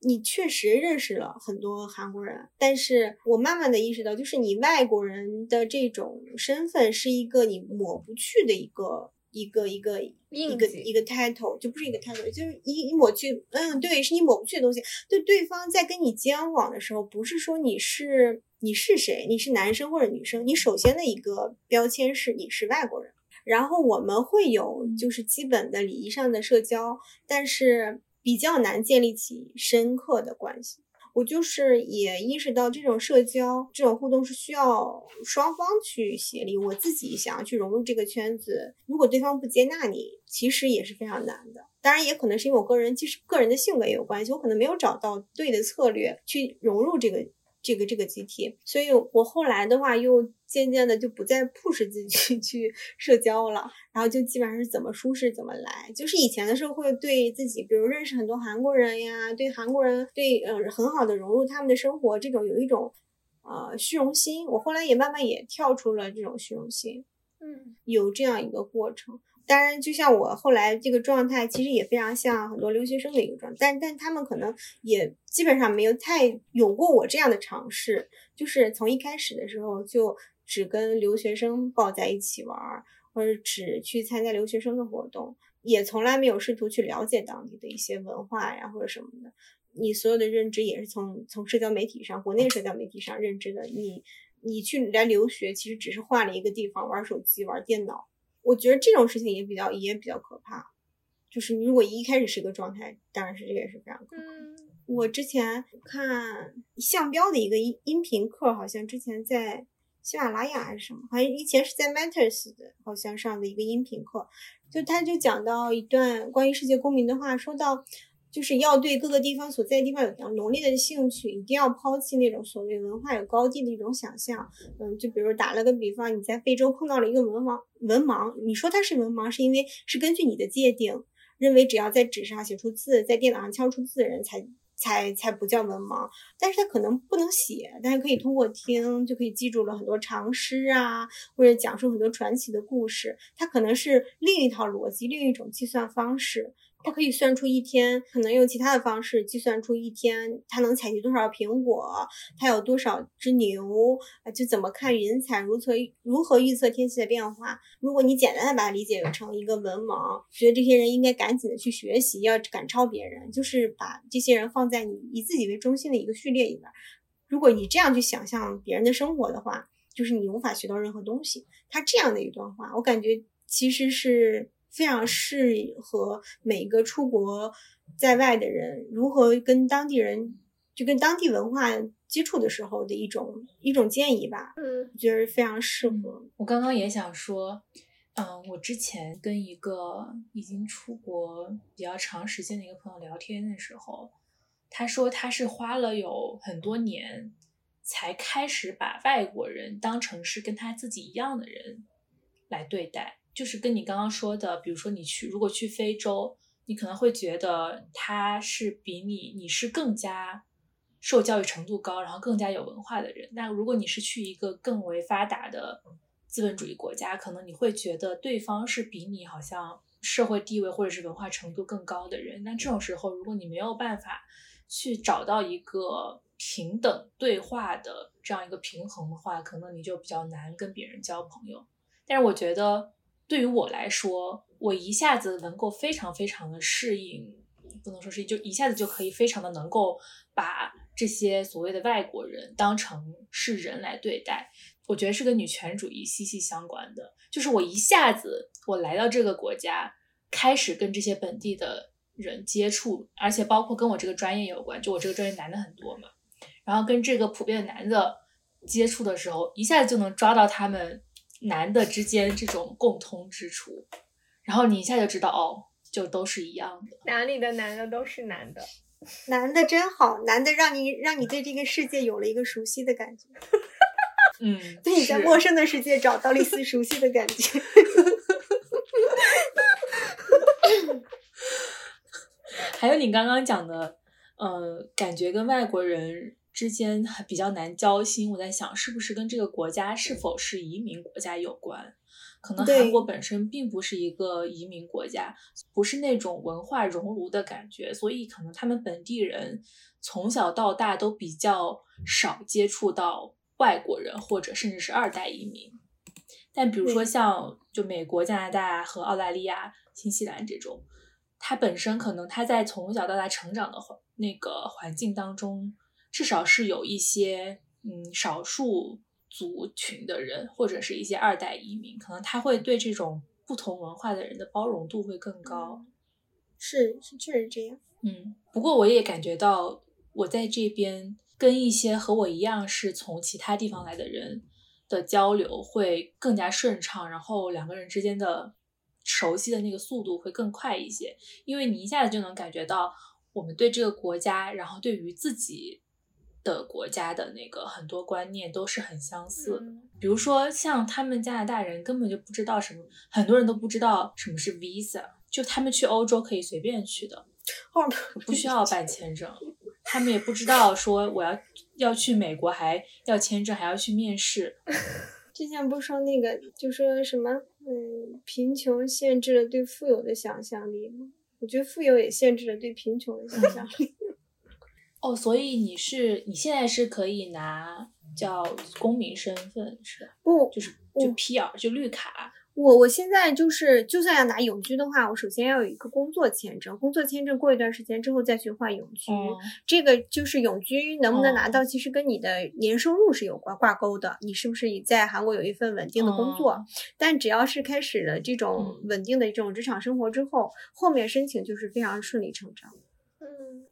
你确实认识了很多韩国人，但是我慢慢的意识到，就是你外国人的这种身份是一个你抹不去的一个一个一个一个一个 title，就不是一个 title，就是一你抹去，嗯，对，是你抹不去的东西。对对方在跟你交往的时候，不是说你是你是谁，你是男生或者女生，你首先的一个标签是你是外国人，然后我们会有就是基本的礼仪上的社交，但是。比较难建立起深刻的关系，我就是也意识到这种社交、这种互动是需要双方去协力。我自己想要去融入这个圈子，如果对方不接纳你，其实也是非常难的。当然，也可能是因为我个人，其实个人的性格也有关系，我可能没有找到对的策略去融入这个。这个这个集体，所以我后来的话又渐渐的就不再 push 自己去 去社交了，然后就基本上是怎么舒适怎么来。就是以前的时候会对自己，比如认识很多韩国人呀，对韩国人对呃很好的融入他们的生活，这种有一种呃虚荣心。我后来也慢慢也跳出了这种虚荣心，嗯，有这样一个过程。当然，就像我后来这个状态，其实也非常像很多留学生的一个状态，但但他们可能也基本上没有太有过我这样的尝试，就是从一开始的时候就只跟留学生抱在一起玩，或者只去参加留学生的活动，也从来没有试图去了解当地的一些文化呀或者什么的。你所有的认知也是从从社交媒体上，国内社交媒体上认知的。你你去来留学，其实只是换了一个地方玩手机、玩电脑。我觉得这种事情也比较也比较可怕，就是你如果一开始是一个状态，当然是这个也是非常可怕。我之前看向标的一个音音频课，好像之前在喜马拉雅还是什么，好像以前是在 Matters 的，好像上的一个音频课，就他就讲到一段关于世界公民的话，说到。就是要对各个地方所在地方有浓烈的兴趣，一定要抛弃那种所谓文化有高低的一种想象。嗯，就比如打了个比方，你在非洲碰到了一个文盲，文盲，你说他是文盲，是因为是根据你的界定，认为只要在纸上写出字，在电脑上敲出字的人才才才不叫文盲。但是他可能不能写，但是可以通过听就可以记住了很多长诗啊，或者讲述很多传奇的故事。他可能是另一套逻辑，另一种计算方式。它可以算出一天，可能用其他的方式计算出一天它能采集多少苹果，它有多少只牛，啊，就怎么看云彩，如何如何预测天气的变化。如果你简单的把它理解成一个文盲，觉得这些人应该赶紧的去学习，要赶超别人，就是把这些人放在你以自己为中心的一个序列里边。如果你这样去想象别人的生活的话，就是你无法学到任何东西。他这样的一段话，我感觉其实是。非常适合每个出国在外的人如何跟当地人就跟当地文化接触的时候的一种一种建议吧。嗯，我觉得非常适合。我刚刚也想说，嗯，我之前跟一个已经出国比较长时间的一个朋友聊天的时候，他说他是花了有很多年才开始把外国人当成是跟他自己一样的人来对待。就是跟你刚刚说的，比如说你去，如果去非洲，你可能会觉得他是比你，你是更加受教育程度高，然后更加有文化的人。那如果你是去一个更为发达的资本主义国家，可能你会觉得对方是比你好像社会地位或者是文化程度更高的人。那这种时候，如果你没有办法去找到一个平等对话的这样一个平衡的话，可能你就比较难跟别人交朋友。但是我觉得。对于我来说，我一下子能够非常非常的适应，不能说是就一下子就可以非常的能够把这些所谓的外国人当成是人来对待。我觉得是跟女权主义息息相关的，就是我一下子我来到这个国家，开始跟这些本地的人接触，而且包括跟我这个专业有关，就我这个专业男的很多嘛，然后跟这个普遍男的接触的时候，一下子就能抓到他们。男的之间这种共通之处，然后你一下就知道哦，就都是一样的。哪里的男的都是男的，男的真好，男的让你让你对这个世界有了一个熟悉的感觉。嗯，对你在陌生的世界找到了一丝熟悉的感觉。还有你刚刚讲的，呃，感觉跟外国人。之间还比较难交心，我在想是不是跟这个国家是否是移民国家有关？可能韩国本身并不是一个移民国家，不是那种文化熔炉的感觉，所以可能他们本地人从小到大都比较少接触到外国人，或者甚至是二代移民。但比如说像就美国、加拿大和澳大利亚、新西兰这种，他本身可能他在从小到大成长的环那个环境当中。至少是有一些嗯少数族群的人，或者是一些二代移民，可能他会对这种不同文化的人的包容度会更高。是是确实这样。嗯，不过我也感觉到我在这边跟一些和我一样是从其他地方来的人的交流会更加顺畅，然后两个人之间的熟悉的那个速度会更快一些，因为你一下子就能感觉到我们对这个国家，然后对于自己。的国家的那个很多观念都是很相似的，比如说像他们加拿大人根本就不知道什么，很多人都不知道什么是 visa，就他们去欧洲可以随便去的，不需要办签证，他们也不知道说我要要去美国还要签证还要去面试。之前不是说那个就说什么嗯，贫穷限制了对富有的想象力吗？我觉得富有也限制了对贫穷的想象力。哦，所以你是你现在是可以拿叫公民身份是吧？不，就是就 PR 就绿卡。我我现在就是就算要拿永居的话，我首先要有一个工作签证，工作签证过一段时间之后再去换永居。这个就是永居能不能拿到，其实跟你的年收入是有挂挂钩的。你是不是在韩国有一份稳定的工作？但只要是开始了这种稳定的这种职场生活之后，后面申请就是非常顺理成章。嗯，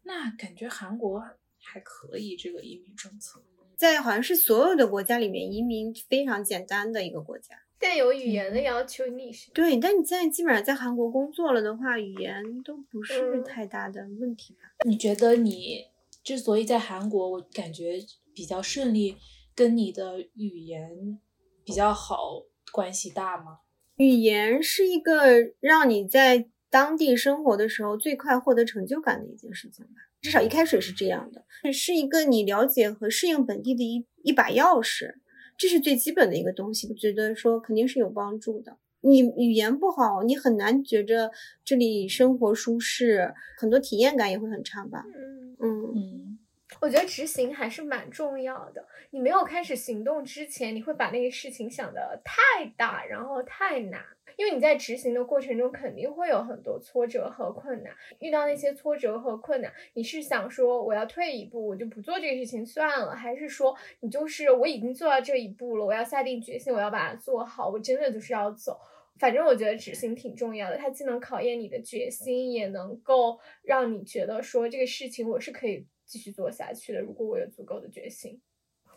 那感觉韩国还可以，这个移民政策在好像是所有的国家里面移民非常简单的一个国家。但有语言的要求，你是对，但你现在基本上在韩国工作了的话，语言都不是太大的问题吧？你觉得你之所以在韩国，我感觉比较顺利，跟你的语言比较好关系大吗？语言是一个让你在。当地生活的时候，最快获得成就感的一件事情吧，至少一开始是这样的，是一个你了解和适应本地的一一把钥匙，这是最基本的一个东西，我觉得说肯定是有帮助的。你语言不好，你很难觉着这里生活舒适，很多体验感也会很差吧。嗯嗯嗯，我觉得执行还是蛮重要的。你没有开始行动之前，你会把那个事情想的太大，然后太难。因为你在执行的过程中肯定会有很多挫折和困难，遇到那些挫折和困难，你是想说我要退一步，我就不做这个事情算了，还是说你就是我已经做到这一步了，我要下定决心，我要把它做好，我真的就是要走。反正我觉得执行挺重要的，它既能考验你的决心，也能够让你觉得说这个事情我是可以继续做下去的。如果我有足够的决心，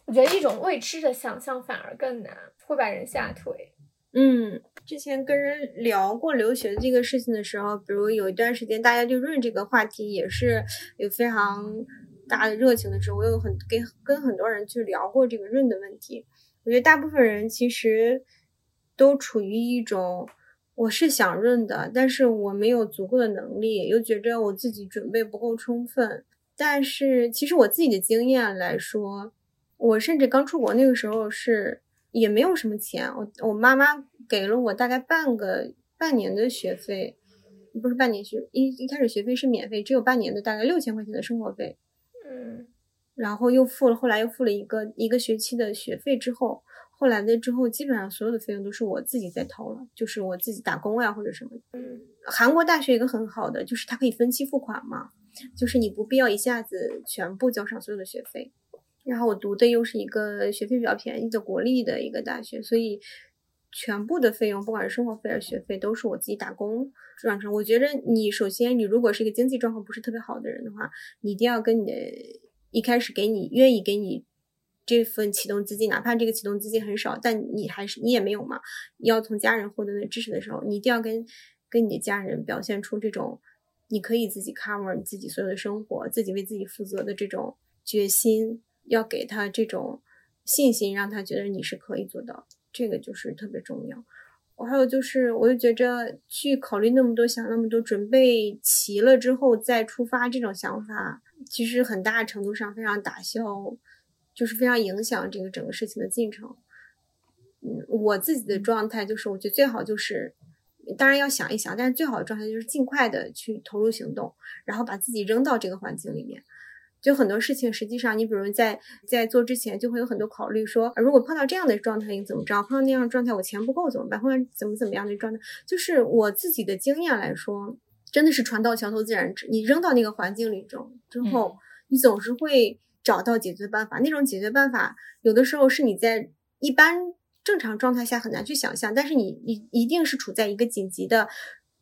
我觉得一种未知的想象反而更难，会把人吓退。嗯，之前跟人聊过留学这个事情的时候，比如有一段时间大家对润这个话题也是有非常大的热情的时候，我有很跟跟很多人去聊过这个润的问题。我觉得大部分人其实都处于一种我是想润的，但是我没有足够的能力，又觉着我自己准备不够充分。但是其实我自己的经验来说，我甚至刚出国那个时候是。也没有什么钱，我我妈妈给了我大概半个半年的学费，不是半年学一一开始学费是免费，只有半年的大概六千块钱的生活费，嗯，然后又付了，后来又付了一个一个学期的学费之后，后来的之后基本上所有的费用都是我自己在掏了，就是我自己打工呀或者什么。嗯，韩国大学一个很好的就是它可以分期付款嘛，就是你不必要一下子全部交上所有的学费。然后我读的又是一个学费比较便宜的国立的一个大学，所以全部的费用，不管是生活费还是学费，都是我自己打工赚成。我觉得你首先，你如果是一个经济状况不是特别好的人的话，你一定要跟你的一开始给你愿意给你这份启动资金，哪怕这个启动资金很少，但你还是你也没有嘛，要从家人获得的支持的时候，你一定要跟跟你的家人表现出这种你可以自己 cover 你自己所有的生活，自己为自己负责的这种决心。要给他这种信心，让他觉得你是可以做到，这个就是特别重要。我还有就是，我就觉着去考虑那么多，想那么多，准备齐了之后再出发，这种想法其实很大程度上非常打消，就是非常影响这个整个事情的进程。嗯，我自己的状态就是，我觉得最好就是，当然要想一想，但是最好的状态就是尽快的去投入行动，然后把自己扔到这个环境里面。就很多事情，实际上你比如在在做之前，就会有很多考虑，说如果碰到这样的状态，你怎么着？碰到那样的状态，我钱不够怎么办？或者怎么怎么样的状态，就是我自己的经验来说，真的是船到桥头自然直。你扔到那个环境里中之后，你总是会找到解决办法。那种解决办法，有的时候是你在一般正常状态下很难去想象，但是你你一定是处在一个紧急的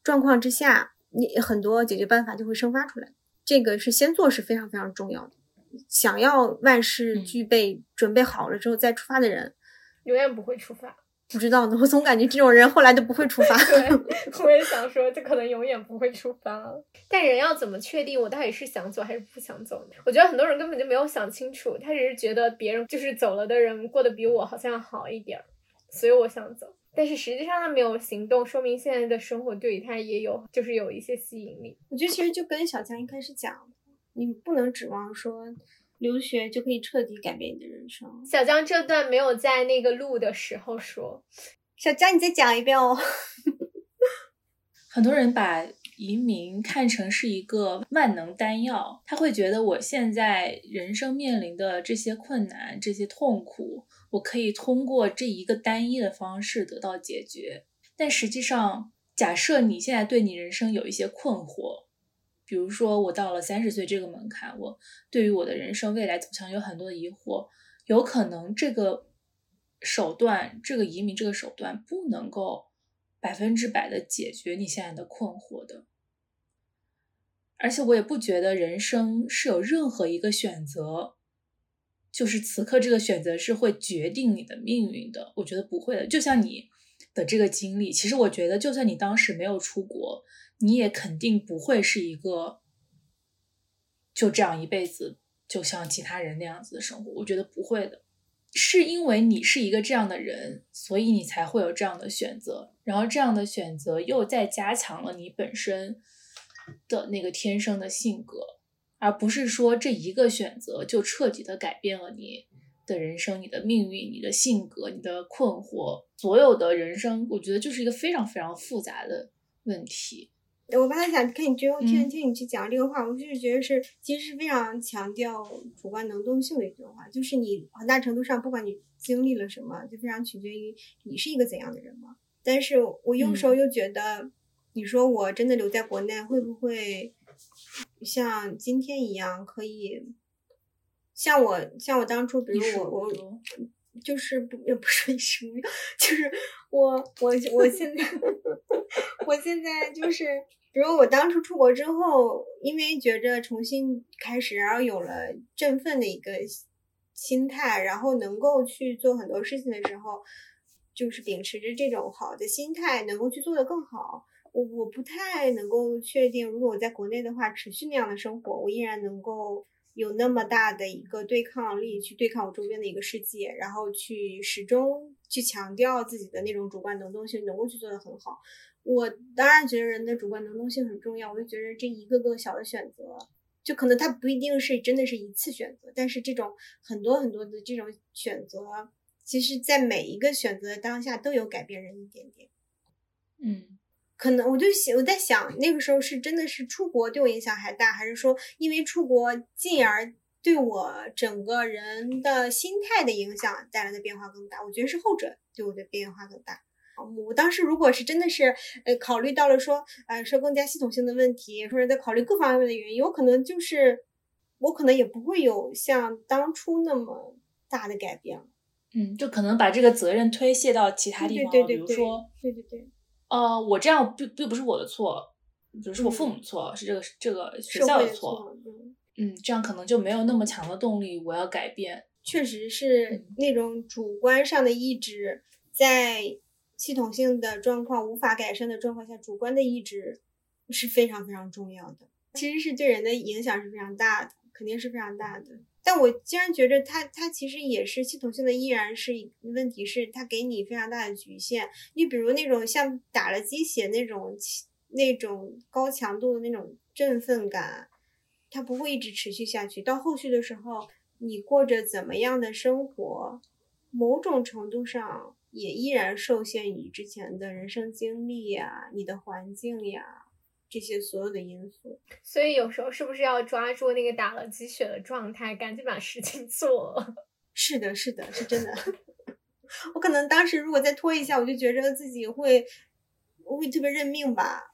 状况之下，你很多解决办法就会生发出来。这个是先做是非常非常重要的。想要万事俱备、准备好了之后再出发的人，永远不会出发。不知道呢，我总感觉这种人后来都不会出发。对，我也想说，这可能永远不会出发了。但人要怎么确定我到底是想走还是不想走呢？我觉得很多人根本就没有想清楚，他只是觉得别人就是走了的人过得比我好像好一点儿，所以我想走。但是实际上他没有行动，说明现在的生活对于他也有，就是有一些吸引力。我觉得其实就跟小强一开始讲，你不能指望说留学就可以彻底改变你的人生。小江这段没有在那个录的时候说，小江你再讲一遍哦。很多人把移民看成是一个万能丹药，他会觉得我现在人生面临的这些困难、这些痛苦。我可以通过这一个单一的方式得到解决，但实际上，假设你现在对你人生有一些困惑，比如说我到了三十岁这个门槛，我对于我的人生未来走向有很多疑惑，有可能这个手段，这个移民这个手段不能够百分之百的解决你现在的困惑的，而且我也不觉得人生是有任何一个选择。就是此刻这个选择是会决定你的命运的，我觉得不会的。就像你的这个经历，其实我觉得，就算你当时没有出国，你也肯定不会是一个就这样一辈子就像其他人那样子的生活。我觉得不会的，是因为你是一个这样的人，所以你才会有这样的选择，然后这样的选择又再加强了你本身的那个天生的性格。而不是说这一个选择就彻底的改变了你的人生、你的命运、你的性格、你的困惑，所有的人生，我觉得就是一个非常非常复杂的问题。我刚才想看你最后听听你去讲这个话，我就是觉得是其实是非常强调主观能动性的一句话，就是你很大程度上不管你经历了什么，就非常取决于你是一个怎样的人嘛。但是我有时候又觉得，你说我真的留在国内会不会像今天一样可以？像我像我当初，比如我我就是不也不是一时无 就是我我我现在 我现在就是。比如我当初出国之后，因为觉着重新开始，然后有了振奋的一个心态，然后能够去做很多事情的时候，就是秉持着这种好的心态，能够去做得更好。我我不太能够确定，如果我在国内的话，持续那样的生活，我依然能够有那么大的一个对抗力去对抗我周边的一个世界，然后去始终去强调自己的那种主观能动性，能够去做得很好。我当然觉得人的主观能动性很重要，我就觉得这一个个小的选择，就可能它不一定是真的是一次选择，但是这种很多很多的这种选择，其实在每一个选择当下都有改变人一点点。嗯，可能我就想我在想，那个时候是真的是出国对我影响还大，还是说因为出国进而对我整个人的心态的影响带来的变化更大？我觉得是后者对我的变化更大。我当时如果是真的是呃考虑到了说，呃说更加系统性的问题，或者在考虑各方面的原因，有可能就是我可能也不会有像当初那么大的改变了。嗯，就可能把这个责任推卸到其他地方，比如说，对对对，呃，我这样并并不是我的错，就是我父母的错，是这个这个学校的错。嗯，这样可能就没有那么强的动力，我要改变。确实是那种主观上的意志在。系统性的状况无法改善的状况下，主观的意志是非常非常重要的，其实是对人的影响是非常大的，肯定是非常大的。但我竟然觉得它它其实也是系统性的，依然是问题是它给你非常大的局限。你比如那种像打了鸡血那种那种高强度的那种振奋感，它不会一直持续下去。到后续的时候，你过着怎么样的生活，某种程度上。也依然受限于之前的人生经历呀、你的环境呀这些所有的因素。所以有时候是不是要抓住那个打了鸡血的状态，赶紧把事情做了？是的，是的，是真的。我可能当时如果再拖一下，我就觉着自己会，我会特别认命吧。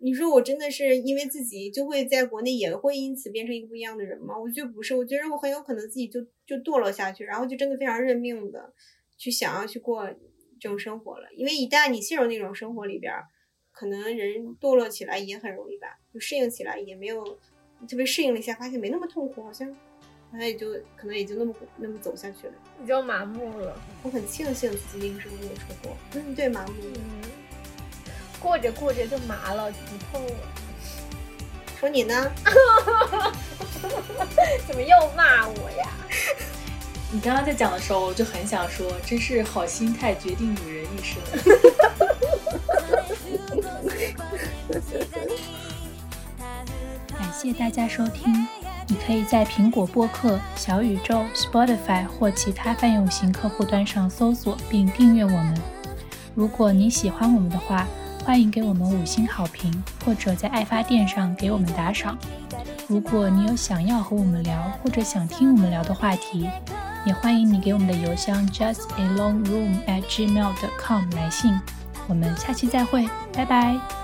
你说我真的是因为自己就会在国内也会因此变成一个不一样的人吗？我觉得不是，我觉得我很有可能自己就就堕落下去，然后就真的非常认命的。去想要去过这种生活了，因为一旦你陷入那种生活里边，可能人堕落起来也很容易吧，就适应起来也没有特别适应了一下，发现没那么痛苦，好像好像也就可能也就那么那么走下去了，你就麻木了。我很庆幸自己那个时候没有出国，嗯，对，麻木，嗯，过着过着就麻了，不痛了。说你呢？怎么又骂我呀？你刚刚在讲的时候，我就很想说，真是好心态决定女人一生。感谢大家收听，你可以在苹果播客、小宇宙、Spotify 或其他泛用型客户端上搜索并订阅我们。如果你喜欢我们的话，欢迎给我们五星好评，或者在爱发电上给我们打赏。如果你有想要和我们聊，或者想听我们聊的话题，也欢迎你给我们的邮箱 justalongroom@gmail.com 来信，我们下期再会，拜拜。